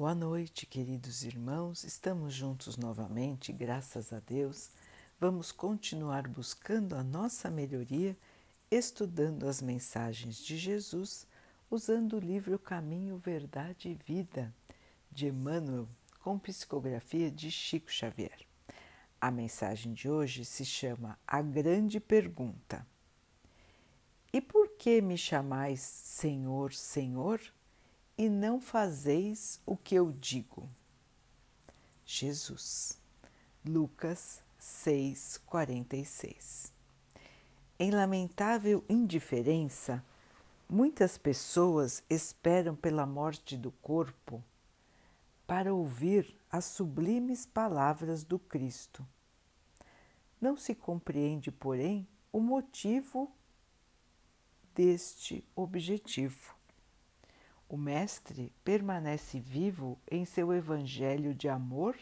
Boa noite, queridos irmãos. Estamos juntos novamente, graças a Deus. Vamos continuar buscando a nossa melhoria, estudando as mensagens de Jesus, usando o livro Caminho, Verdade e Vida, de Emmanuel, com psicografia de Chico Xavier. A mensagem de hoje se chama A Grande Pergunta. E por que me chamais Senhor, Senhor? E não fazeis o que eu digo. Jesus, Lucas 6,46 Em lamentável indiferença, muitas pessoas esperam pela morte do corpo para ouvir as sublimes palavras do Cristo. Não se compreende, porém, o motivo deste objetivo. O Mestre permanece vivo em seu Evangelho de amor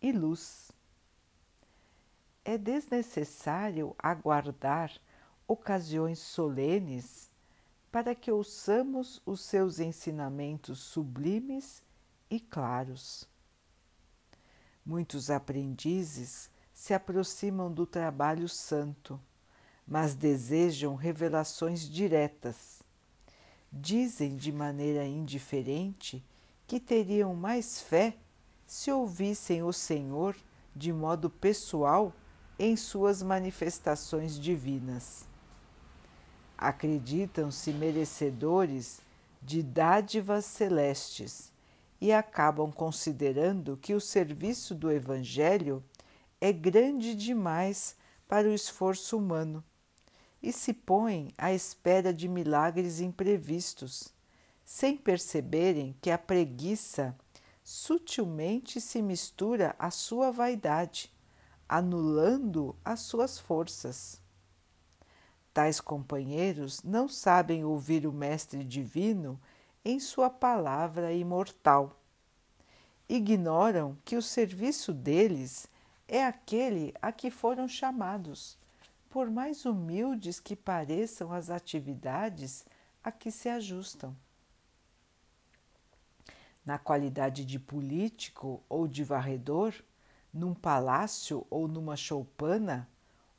e luz. É desnecessário aguardar ocasiões solenes para que ouçamos os seus ensinamentos sublimes e claros. Muitos aprendizes se aproximam do trabalho santo, mas desejam revelações diretas dizem de maneira indiferente que teriam mais fé se ouvissem o Senhor de modo pessoal em suas manifestações divinas. Acreditam-se merecedores de dádivas celestes e acabam considerando que o serviço do Evangelho é grande demais para o esforço humano e se põem à espera de milagres imprevistos, sem perceberem que a preguiça sutilmente se mistura à sua vaidade, anulando as suas forças. Tais companheiros não sabem ouvir o Mestre Divino em sua palavra imortal. Ignoram que o serviço deles é aquele a que foram chamados por mais humildes que pareçam as atividades a que se ajustam. Na qualidade de político ou de varredor, num palácio ou numa choupana,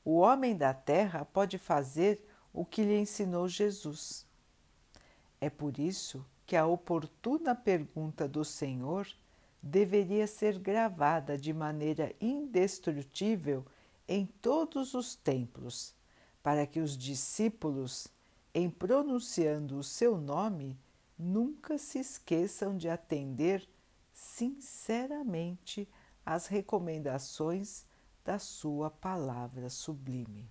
o homem da terra pode fazer o que lhe ensinou Jesus. É por isso que a oportuna pergunta do Senhor deveria ser gravada de maneira indestrutível em todos os templos, para que os discípulos, em pronunciando o seu nome, nunca se esqueçam de atender sinceramente às recomendações da sua palavra sublime.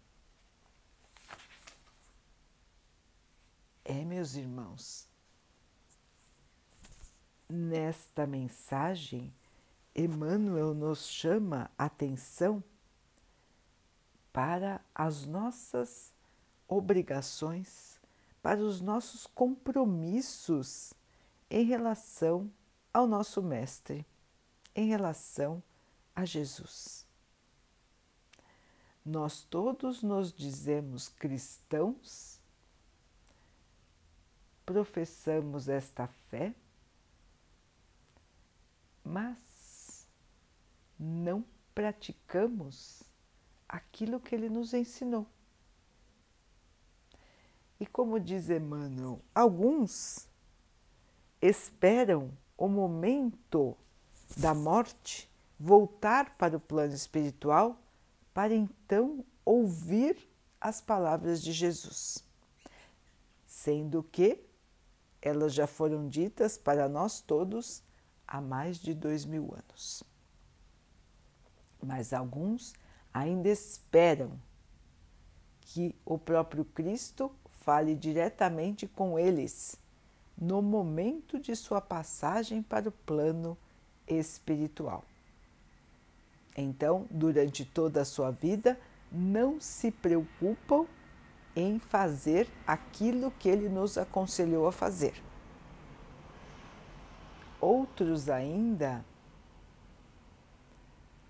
É, meus irmãos, nesta mensagem, Emmanuel nos chama a atenção para as nossas obrigações, para os nossos compromissos em relação ao nosso Mestre, em relação a Jesus. Nós todos nos dizemos cristãos, professamos esta fé, mas não praticamos aquilo que ele nos ensinou. E como diz Emmanuel, alguns esperam o momento da morte voltar para o plano espiritual para então ouvir as palavras de Jesus, sendo que elas já foram ditas para nós todos há mais de dois mil anos. Mas alguns ainda esperam que o próprio Cristo fale diretamente com eles no momento de sua passagem para o plano espiritual. Então, durante toda a sua vida, não se preocupam em fazer aquilo que ele nos aconselhou a fazer. Outros ainda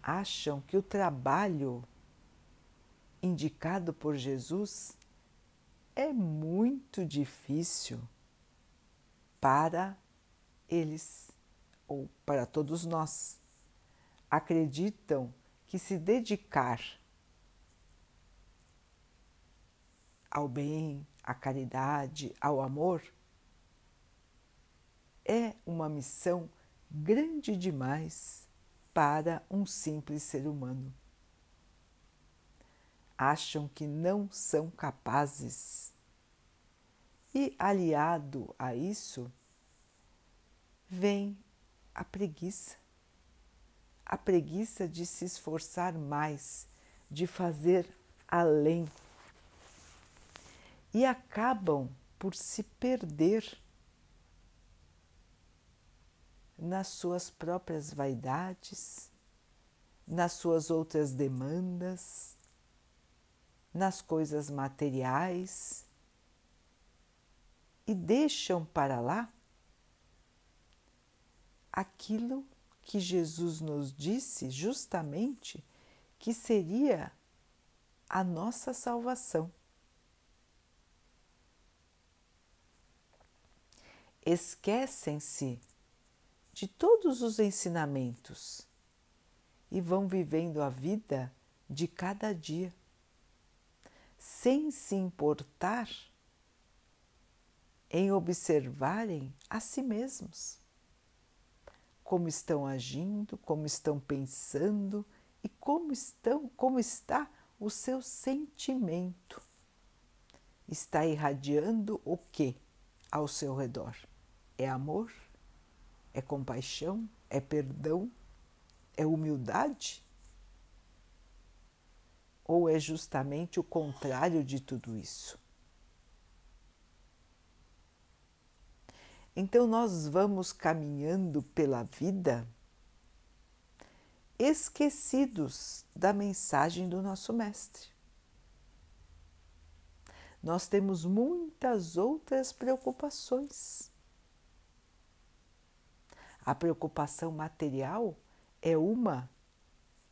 acham que o trabalho indicado por Jesus é muito difícil para eles ou para todos nós, acreditam que se dedicar ao bem, à caridade, ao amor, é uma missão grande demais para um simples ser humano. Acham que não são capazes. E aliado a isso, vem a preguiça. A preguiça de se esforçar mais, de fazer além. E acabam por se perder nas suas próprias vaidades, nas suas outras demandas, nas coisas materiais e deixam para lá aquilo que Jesus nos disse justamente que seria a nossa salvação. Esquecem-se de todos os ensinamentos e vão vivendo a vida de cada dia, sem se importar em observarem a si mesmos, como estão agindo, como estão pensando e como estão, como está o seu sentimento. Está irradiando o que ao seu redor? É amor? É compaixão? É perdão? É humildade? Ou é justamente o contrário de tudo isso? Então, nós vamos caminhando pela vida esquecidos da mensagem do nosso Mestre. Nós temos muitas outras preocupações. A preocupação material é uma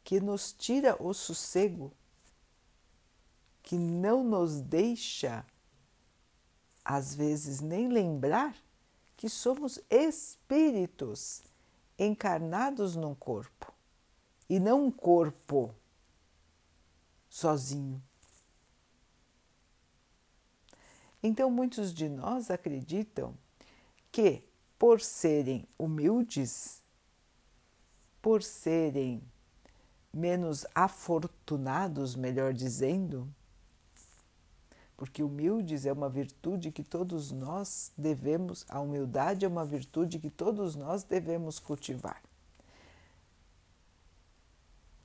que nos tira o sossego, que não nos deixa, às vezes, nem lembrar que somos espíritos encarnados num corpo e não um corpo sozinho. Então, muitos de nós acreditam que por serem humildes, por serem menos afortunados, melhor dizendo, porque humildes é uma virtude que todos nós devemos, a humildade é uma virtude que todos nós devemos cultivar.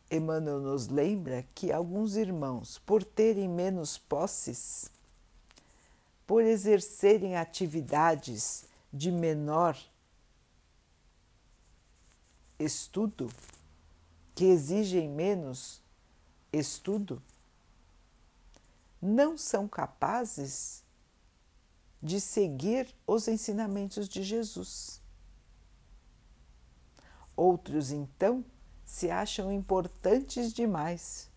Emmanuel nos lembra que alguns irmãos, por terem menos posses, por exercerem atividades de menor estudo, que exigem menos estudo, não são capazes de seguir os ensinamentos de Jesus. Outros, então, se acham importantes demais.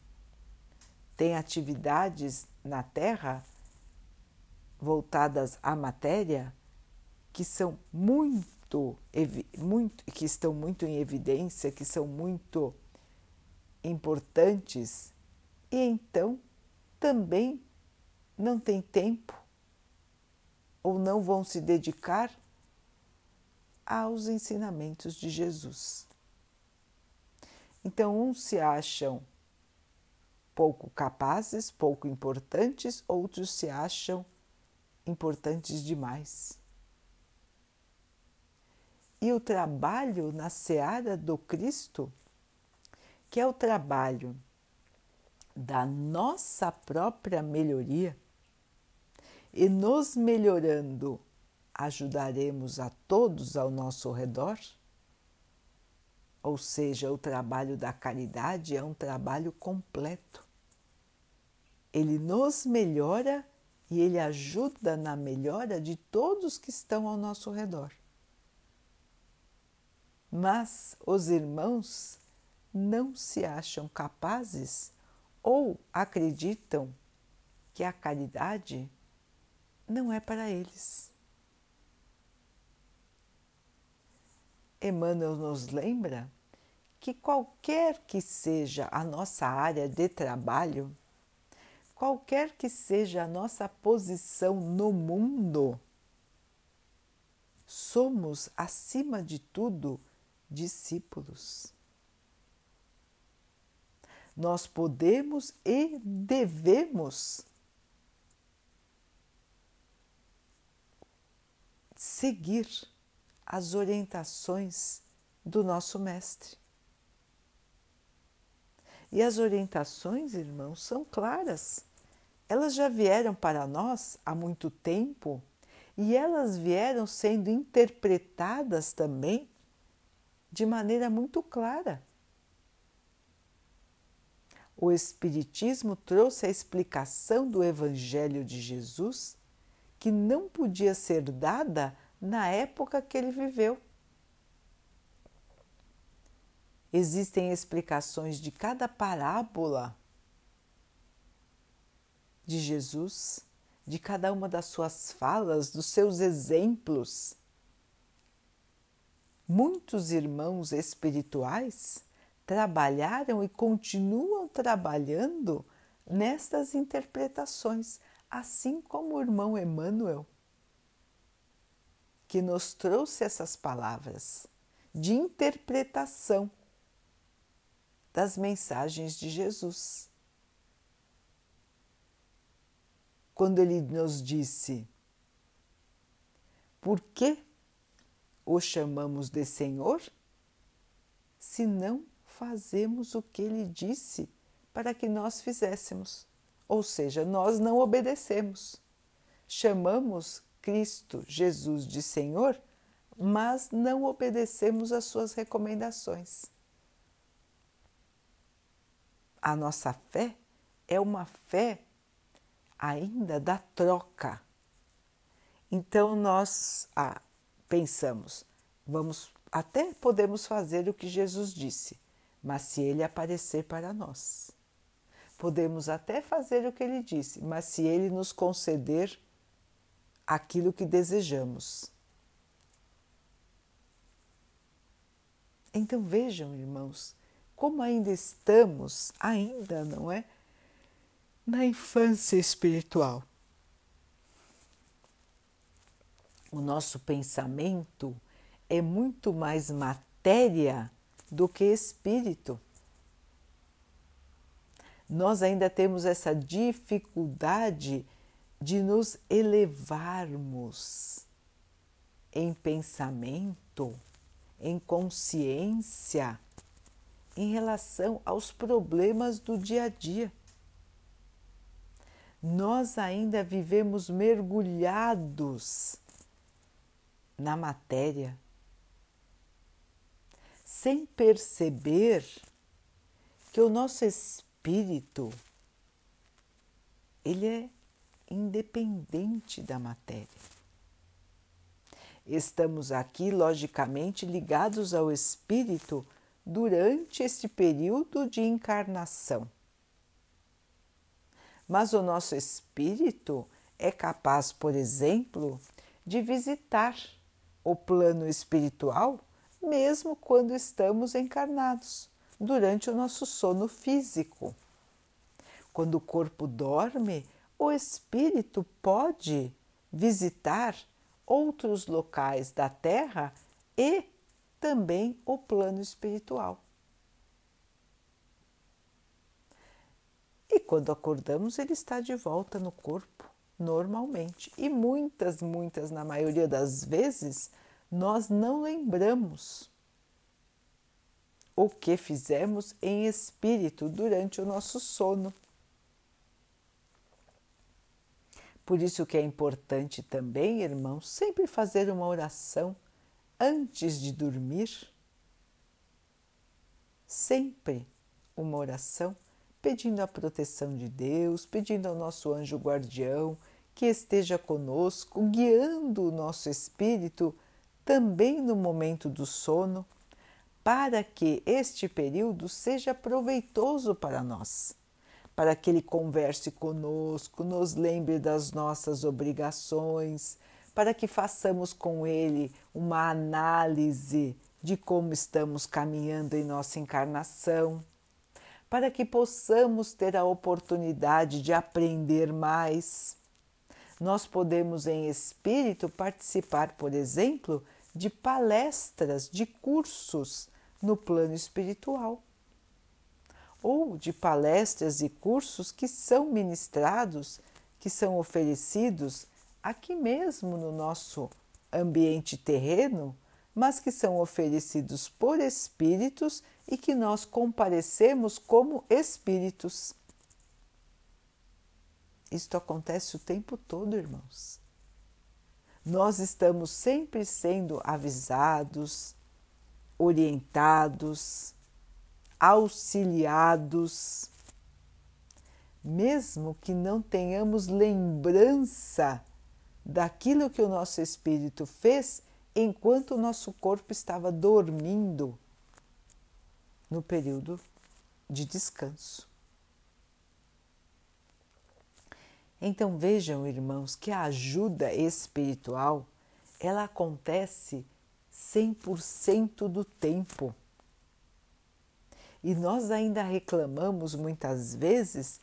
Têm atividades na Terra voltadas à matéria que são muito, muito que estão muito em evidência, que são muito importantes e então também não tem tempo ou não vão se dedicar aos ensinamentos de Jesus. Então, uns se acham pouco capazes, pouco importantes, outros se acham importantes demais. E o trabalho na seara do Cristo, que é o trabalho da nossa própria melhoria, e nos melhorando, ajudaremos a todos ao nosso redor? Ou seja, o trabalho da caridade é um trabalho completo. Ele nos melhora e ele ajuda na melhora de todos que estão ao nosso redor. Mas os irmãos não se acham capazes ou acreditam que a caridade não é para eles. Emmanuel nos lembra que qualquer que seja a nossa área de trabalho, qualquer que seja a nossa posição no mundo, somos, acima de tudo, discípulos. Nós podemos e devemos seguir as orientações do nosso Mestre. E as orientações, irmãos, são claras. Elas já vieram para nós há muito tempo e elas vieram sendo interpretadas também de maneira muito clara. O Espiritismo trouxe a explicação do Evangelho de Jesus que não podia ser dada na época que ele viveu. Existem explicações de cada parábola de Jesus, de cada uma das suas falas, dos seus exemplos. Muitos irmãos espirituais trabalharam e continuam trabalhando nestas interpretações, assim como o irmão Emmanuel, que nos trouxe essas palavras de interpretação das mensagens de Jesus. Quando ele nos disse: Por que o chamamos de Senhor, se não fazemos o que ele disse para que nós fizéssemos? Ou seja, nós não obedecemos. Chamamos Cristo, Jesus de Senhor, mas não obedecemos às suas recomendações a nossa fé é uma fé ainda da troca. Então nós ah, pensamos, vamos até podemos fazer o que Jesus disse, mas se ele aparecer para nós. Podemos até fazer o que ele disse, mas se ele nos conceder aquilo que desejamos. Então vejam, irmãos, como ainda estamos, ainda não é? Na infância espiritual. O nosso pensamento é muito mais matéria do que espírito. Nós ainda temos essa dificuldade de nos elevarmos em pensamento, em consciência em relação aos problemas do dia a dia. Nós ainda vivemos mergulhados na matéria, sem perceber que o nosso espírito ele é independente da matéria. Estamos aqui, logicamente, ligados ao espírito durante este período de encarnação. Mas o nosso espírito é capaz, por exemplo, de visitar o plano espiritual mesmo quando estamos encarnados, durante o nosso sono físico. Quando o corpo dorme, o espírito pode visitar outros locais da Terra e também o plano espiritual. E quando acordamos, ele está de volta no corpo, normalmente. E muitas, muitas, na maioria das vezes, nós não lembramos o que fizemos em espírito durante o nosso sono. Por isso que é importante também, irmãos, sempre fazer uma oração antes de dormir, sempre uma oração pedindo a proteção de Deus, pedindo ao nosso anjo guardião que esteja conosco, guiando o nosso espírito também no momento do sono, para que este período seja proveitoso para nós, para que ele converse conosco, nos lembre das nossas obrigações, para que façamos com ele uma análise de como estamos caminhando em nossa encarnação, para que possamos ter a oportunidade de aprender mais. Nós podemos, em espírito, participar, por exemplo, de palestras, de cursos no plano espiritual, ou de palestras e cursos que são ministrados, que são oferecidos aqui mesmo no nosso ambiente terreno, mas que são oferecidos por espíritos e que nós comparecemos como espíritos. Isto acontece o tempo todo, irmãos. Nós estamos sempre sendo avisados, orientados, auxiliados, mesmo que não tenhamos lembrança daquilo que o nosso espírito fez enquanto o nosso corpo estava dormindo no período de descanso. Então vejam, irmãos, que a ajuda espiritual ela acontece 100% do tempo. E nós ainda reclamamos muitas vezes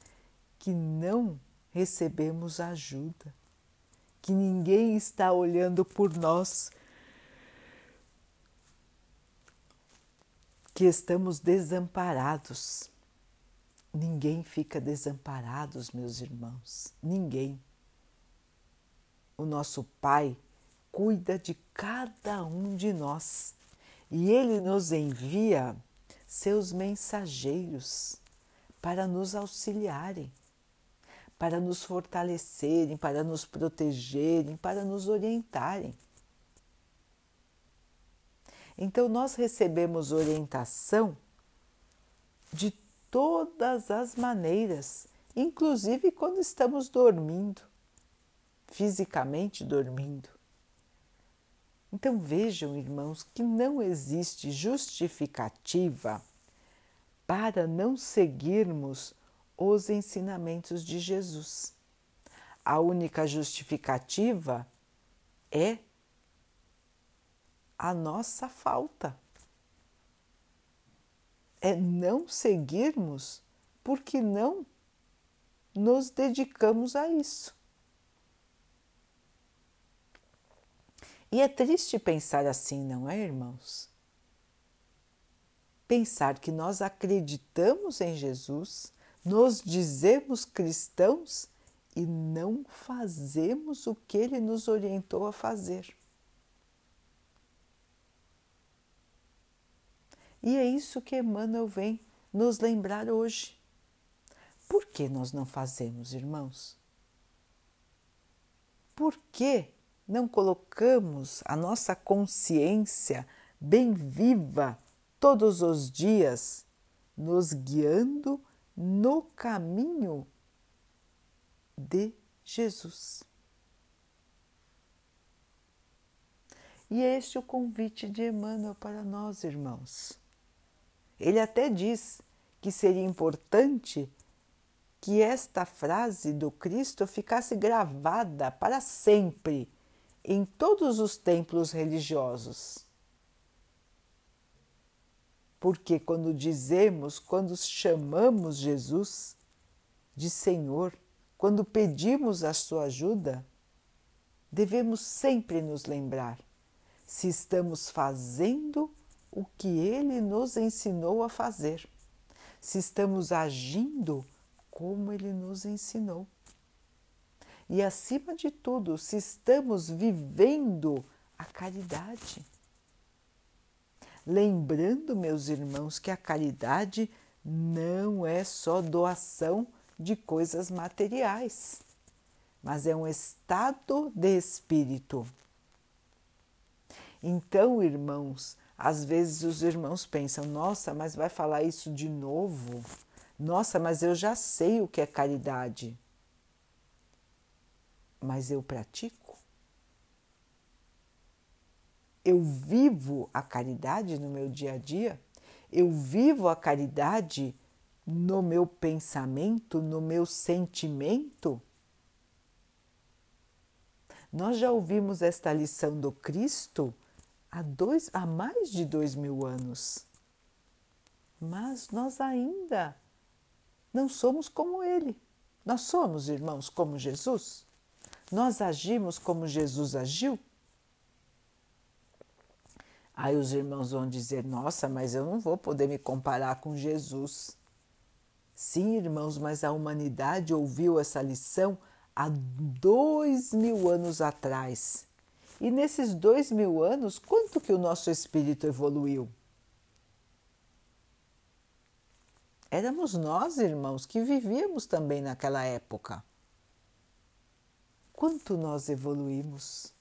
que não recebemos ajuda, que ninguém está olhando por nós, que estamos desamparados. Ninguém fica desamparado, meus irmãos, ninguém. O nosso Pai cuida de cada um de nós e Ele nos envia seus mensageiros para nos auxiliarem, para nos fortalecerem, para nos protegerem, para nos orientarem. Então, nós recebemos orientação de todas as maneiras, inclusive quando estamos dormindo, fisicamente dormindo. Então vejam, irmãos, que não existe justificativa para não seguirmos os ensinamentos de Jesus. A única justificativa é a nossa falta é não seguirmos porque não nos dedicamos a isso. E é triste pensar assim, não é, irmãos? Pensar que nós acreditamos em Jesus, nos dizemos cristãos e não fazemos o que ele nos orientou a fazer. E é isso que Emmanuel vem nos lembrar hoje. Por que nós não fazemos, irmãos? Por que não colocamos a nossa consciência bem viva todos os dias, nos guiando no caminho de Jesus? E é este o convite de Emmanuel para nós, irmãos. Ele até diz que seria importante que esta frase do Cristo ficasse gravada para sempre em todos os templos religiosos. Porque quando dizemos, quando chamamos Jesus de Senhor, quando pedimos a sua ajuda, devemos sempre nos lembrar se estamos fazendo o que ele nos ensinou a fazer, se estamos agindo como ele nos ensinou. E acima de tudo, se estamos vivendo a caridade. Lembrando, meus irmãos, que a caridade não é só doação de coisas materiais, mas é um estado de espírito. Então, irmãos, às vezes os irmãos pensam: nossa, mas vai falar isso de novo? Nossa, mas eu já sei o que é caridade. Mas eu pratico? Eu vivo a caridade no meu dia a dia? Eu vivo a caridade no meu pensamento, no meu sentimento? Nós já ouvimos esta lição do Cristo há, dois, há mais de dois mil anos. Mas nós ainda não somos como Ele. Nós somos, irmãos, como Jesus? Nós agimos como Jesus agiu? Aí os irmãos vão dizer: Nossa, mas eu não vou poder me comparar com Jesus. Sim, irmãos, mas a humanidade ouviu essa lição há dois mil anos atrás. E nesses dois mil anos, quanto que o nosso espírito evoluiu? Éramos nós, irmãos, que vivíamos também naquela época. Quanto nós evoluímos?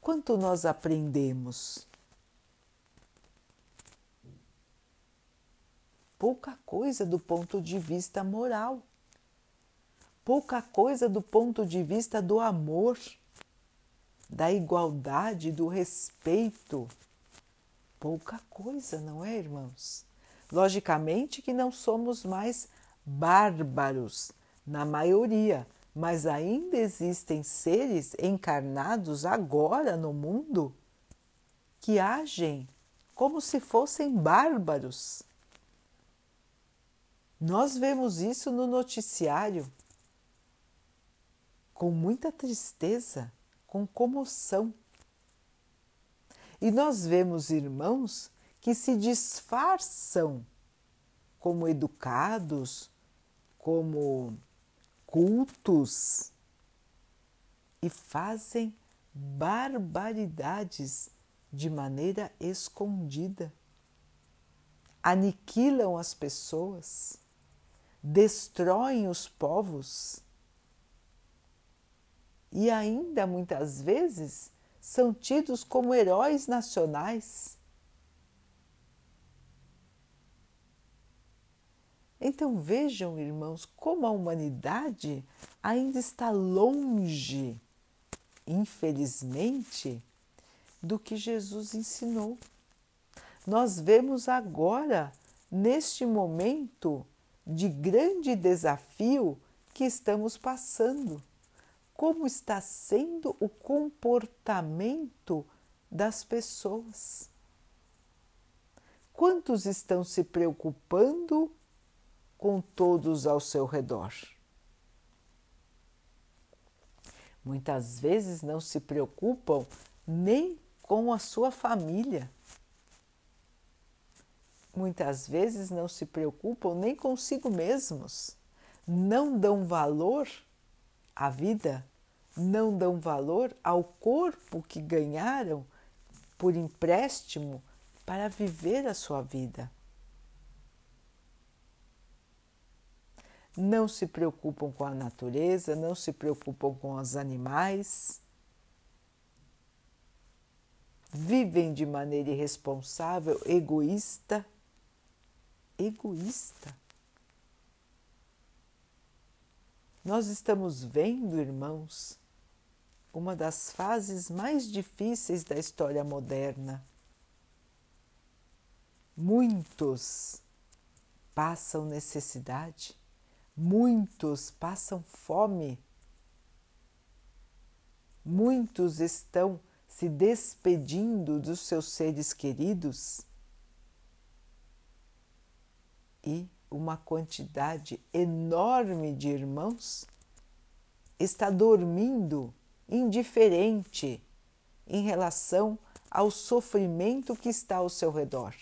Quanto nós aprendemos? Pouca coisa do ponto de vista moral pouca coisa do ponto de vista do amor, da igualdade, do respeito. Pouca coisa, não é, irmãos? Logicamente que não somos mais bárbaros, na maioria, mas ainda existem seres encarnados agora no mundo que agem como se fossem bárbaros. Nós vemos isso no noticiário com muita tristeza, com comoção. E nós vemos irmãos que se disfarçam como educados, como cultos e fazem barbaridades de maneira escondida. Aniquilam as pessoas, destroem os povos e ainda muitas vezes são tidos como heróis nacionais. Então vejam, irmãos, como a humanidade ainda está longe, infelizmente, do que Jesus ensinou. Nós vemos agora, neste momento de grande desafio que estamos passando como está sendo o comportamento das pessoas. Quantos estão se preocupando com todos ao seu redor? Muitas vezes não se preocupam nem com a sua família. Muitas vezes não se preocupam nem consigo mesmos. Não dão valor a vida, não dão valor ao corpo que ganharam por empréstimo para viver a sua vida. Não se preocupam com a natureza, não se preocupam com os animais. Vivem de maneira irresponsável, egoísta. Egoísta. Nós estamos vendo, irmãos, uma das fases mais difíceis da história moderna. Muitos passam necessidade, muitos passam fome, muitos estão se despedindo dos seus seres queridos e uma quantidade enorme de irmãos está dormindo indiferente em relação ao sofrimento que está ao seu redor.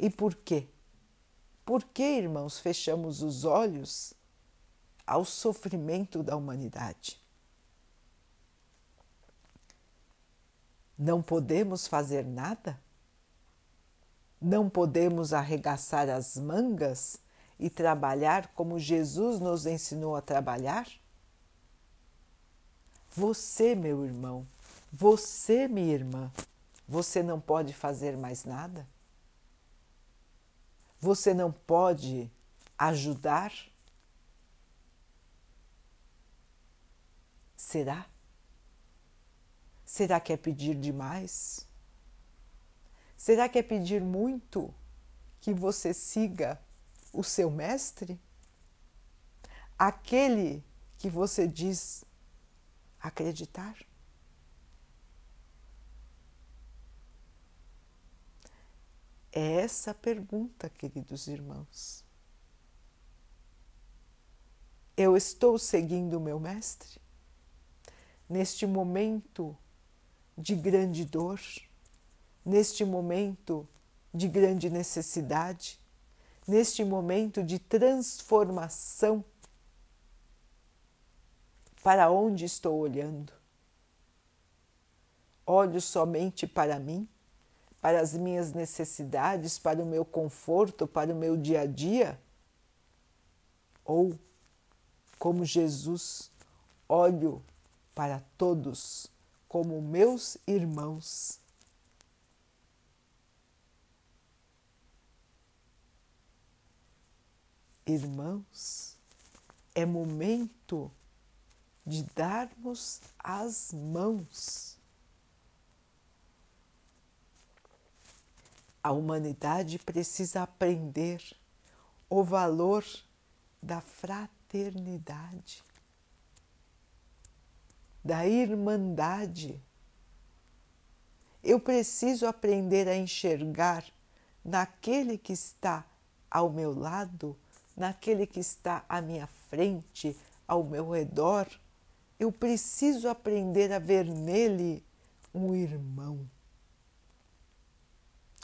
E por quê? Por que, irmãos, fechamos os olhos ao sofrimento da humanidade? Não podemos fazer nada? Não podemos arregaçar as mangas e trabalhar como Jesus nos ensinou a trabalhar? Você, meu irmão, você, minha irmã, você não pode fazer mais nada? Você não pode ajudar? Será? Será que é pedir demais? Será que é pedir muito que você siga o seu mestre? Aquele que você diz acreditar? essa pergunta, queridos irmãos. Eu estou seguindo o meu Mestre? Neste momento de grande dor, neste momento de grande necessidade, neste momento de transformação, para onde estou olhando? Olho somente para mim, para as minhas necessidades, para o meu conforto, para o meu dia a dia? Ou, como Jesus, olho para todos como meus irmãos? Irmãos, é momento de darmos as mãos. A humanidade precisa aprender o valor da fraternidade, da irmandade. Eu preciso aprender a enxergar naquele que está ao meu lado, naquele que está à minha frente, ao meu redor. Eu preciso aprender a ver nele um irmão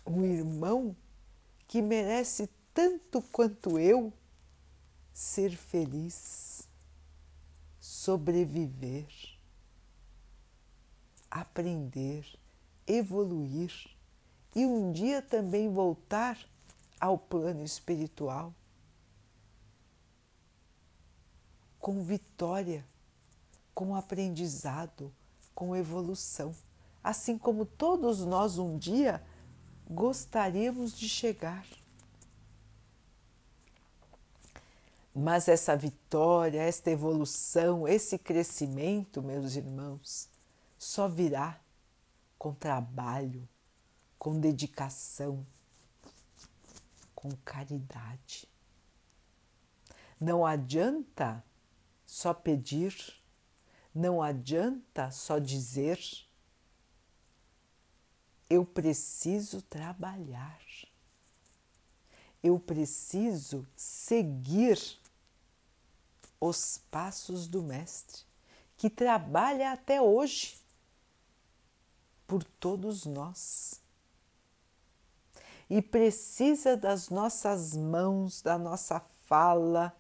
um irmão que merece tanto quanto eu ser feliz, sobreviver, aprender, evoluir e um dia também voltar ao plano espiritual com vitória, com aprendizado, com evolução, assim como todos nós um dia gostaríamos de chegar. Mas essa vitória, esta evolução, esse crescimento, meus irmãos, só virá com trabalho, com dedicação, com caridade. Não adianta só pedir, não adianta só dizer eu preciso trabalhar. Eu preciso seguir os passos do Mestre, que trabalha até hoje por todos nós. E precisa das nossas mãos, da nossa fala,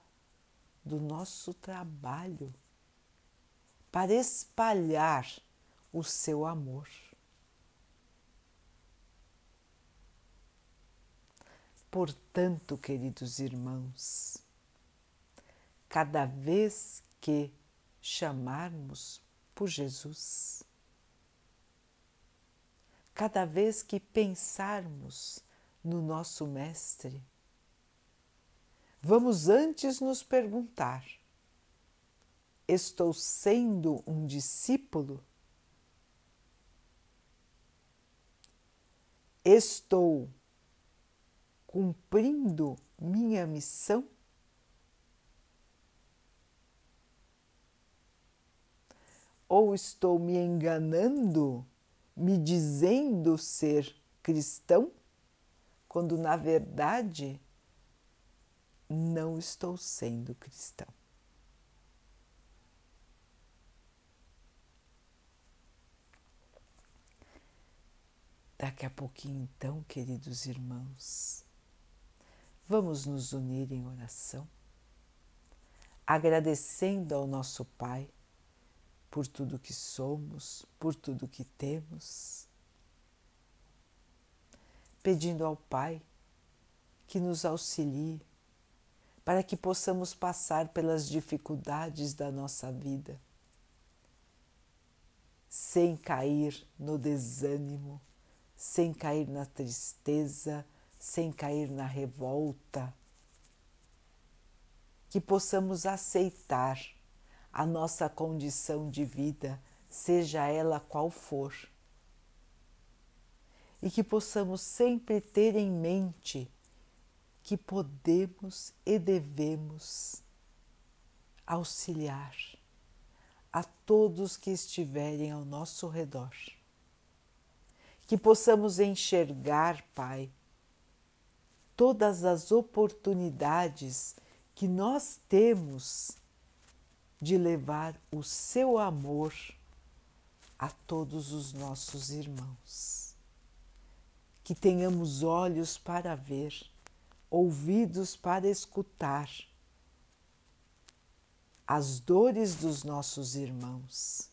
do nosso trabalho para espalhar o seu amor. Portanto, queridos irmãos, cada vez que chamarmos por Jesus, cada vez que pensarmos no nosso Mestre, vamos antes nos perguntar: estou sendo um discípulo? Estou cumprindo minha missão? Ou estou me enganando, me dizendo ser cristão, quando na verdade não estou sendo cristão? Daqui a pouquinho, então, queridos irmãos, Vamos nos unir em oração, agradecendo ao nosso Pai por tudo que somos, por tudo que temos, pedindo ao Pai que nos auxilie para que possamos passar pelas dificuldades da nossa vida sem cair no desânimo, sem cair na tristeza, sem cair na revolta, que possamos aceitar a nossa condição de vida, seja ela qual for, e que possamos sempre ter em mente que podemos e devemos auxiliar a todos que estiverem ao nosso redor. Que possamos enxergar, Pai, todas as oportunidades que nós temos de levar o seu amor a todos os nossos irmãos. Que tenhamos olhos para ver, ouvidos para escutar as dores dos nossos irmãos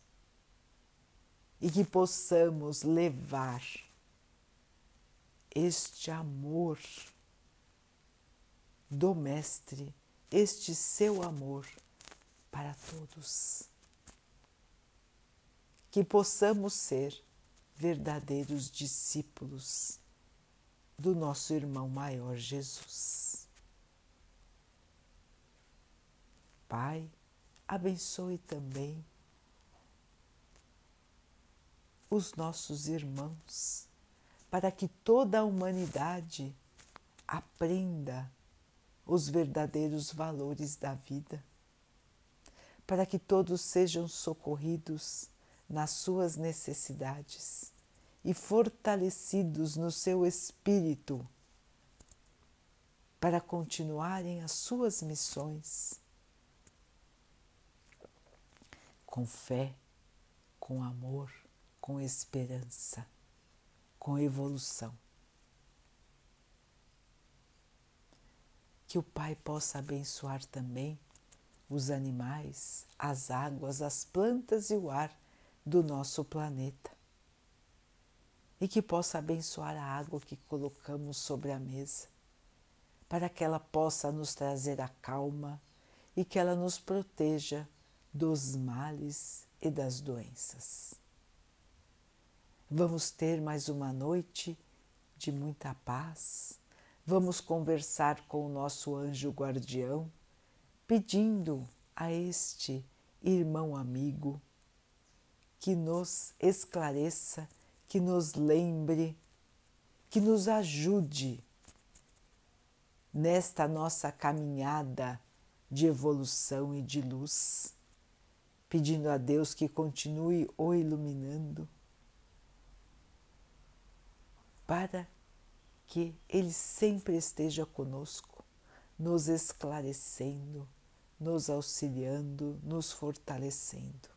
e que possamos levar este amor do Mestre, este seu amor para todos. Que possamos ser verdadeiros discípulos do nosso irmão maior Jesus. Pai, abençoe também os nossos irmãos, para que toda a humanidade aprenda os verdadeiros valores da vida, para que todos sejam socorridos nas suas necessidades e fortalecidos no seu espírito para continuarem as suas missões com fé, com amor, com esperança, com evolução. Que o Pai possa abençoar também os animais, as águas, as plantas e o ar do nosso planeta. E que possa abençoar a água que colocamos sobre a mesa, para que ela possa nos trazer a calma e que ela nos proteja dos males e das doenças. Vamos ter mais uma noite de muita paz. Vamos conversar com o nosso anjo guardião, pedindo a este irmão amigo que nos esclareça, que nos lembre, que nos ajude nesta nossa caminhada de evolução e de luz pedindo a Deus que continue o iluminando, para que Ele sempre esteja conosco, nos esclarecendo, nos auxiliando, nos fortalecendo.